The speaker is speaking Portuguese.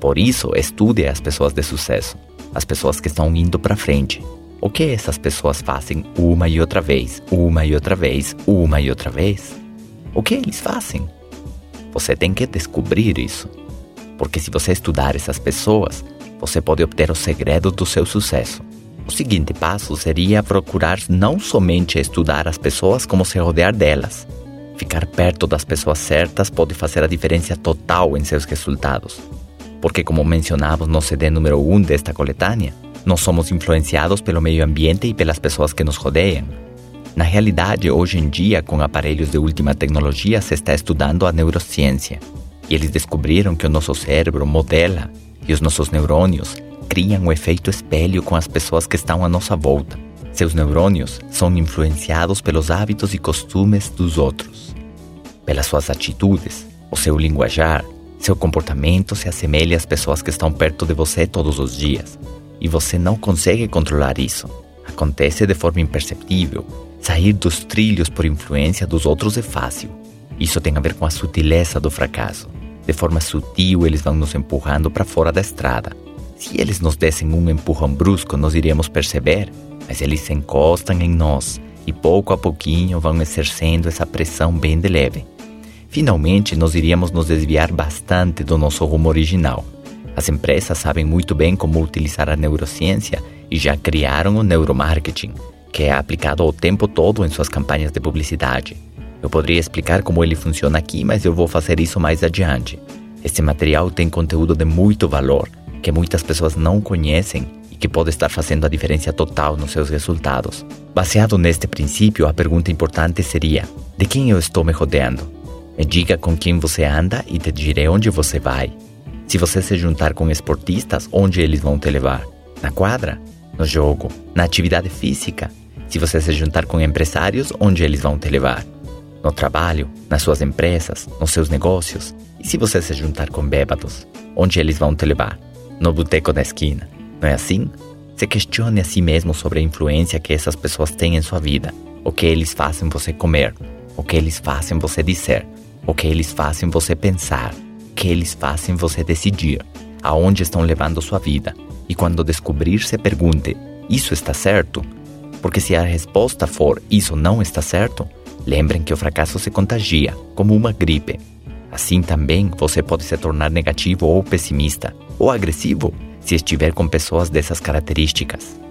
Por isso, estude as pessoas de sucesso, as pessoas que estão indo para frente. O que essas pessoas fazem uma e outra vez, uma e outra vez, uma e outra vez? O que eles fazem? Você tem que descobrir isso. Porque se você estudar essas pessoas, você pode obter o segredo do seu sucesso. O seguinte passo seria procurar não somente estudar as pessoas, como se rodear delas. Ficar perto das pessoas certas pode fazer a diferença total em seus resultados. Porque, como mencionamos no CD número 1 desta coletânea, nós somos influenciados pelo meio ambiente e pelas pessoas que nos rodeiam. Na realidade, hoje em dia, com aparelhos de última tecnologia, se está estudando a neurociência. E eles descobriram que o nosso cérebro modela e os nossos neurônios criam um efeito espelho com as pessoas que estão à nossa volta. Seus neurônios são influenciados pelos hábitos e costumes dos outros. Pelas suas atitudes, o seu linguajar, seu comportamento se assemelha às pessoas que estão perto de você todos os dias. E você não consegue controlar isso. Acontece de forma imperceptível. Sair dos trilhos por influência dos outros é fácil. Isso tem a ver com a sutileza do fracasso. De forma sutil, eles vão nos empurrando para fora da estrada. Se eles nos dessem um empurrão brusco, nós iríamos perceber, mas eles se encostam em nós e pouco a pouquinho vão exercendo essa pressão bem de leve. Finalmente, nós iríamos nos desviar bastante do nosso rumo original. As empresas sabem muito bem como utilizar a neurociência e já criaram o neuromarketing, que é aplicado o tempo todo em suas campanhas de publicidade. Eu poderia explicar como ele funciona aqui, mas eu vou fazer isso mais adiante. Este material tem conteúdo de muito valor, que muitas pessoas não conhecem e que pode estar fazendo a diferença total nos seus resultados. Baseado neste princípio, a pergunta importante seria: de quem eu estou me rodeando? Me diga com quem você anda e te direi onde você vai. Se você se juntar com esportistas, onde eles vão te levar? Na quadra? No jogo? Na atividade física? Se você se juntar com empresários, onde eles vão te levar? no trabalho, nas suas empresas, nos seus negócios. E se você se juntar com bêbados, onde eles vão te levar? No boteco da esquina. Não é assim? Se questione a si mesmo sobre a influência que essas pessoas têm em sua vida. O que eles fazem você comer, o que eles fazem você dizer, o que eles fazem você pensar, o que eles fazem você decidir, aonde estão levando sua vida. E quando descobrir, se pergunte: Isso está certo? Porque se a resposta for isso não está certo, Lembrem que o fracasso se contagia, como uma gripe. Assim também você pode se tornar negativo ou pessimista, ou agressivo, se estiver com pessoas dessas características.